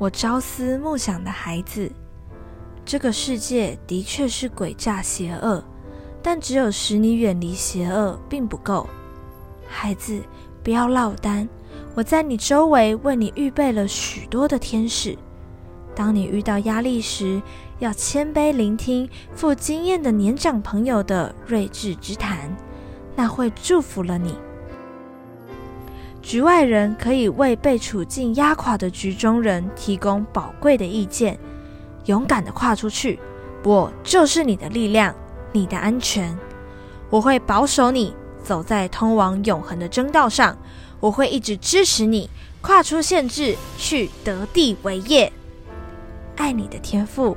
我朝思暮想的孩子，这个世界的确是诡诈邪恶，但只有使你远离邪恶并不够。孩子，不要落单，我在你周围为你预备了许多的天使。当你遇到压力时，要谦卑聆听富经验的年长朋友的睿智之谈，那会祝福了你。局外人可以为被处境压垮的局中人提供宝贵的意见，勇敢地跨出去，我就是你的力量，你的安全。我会保守你走在通往永恒的征道上，我会一直支持你跨出限制，去得地为业。爱你的天赋。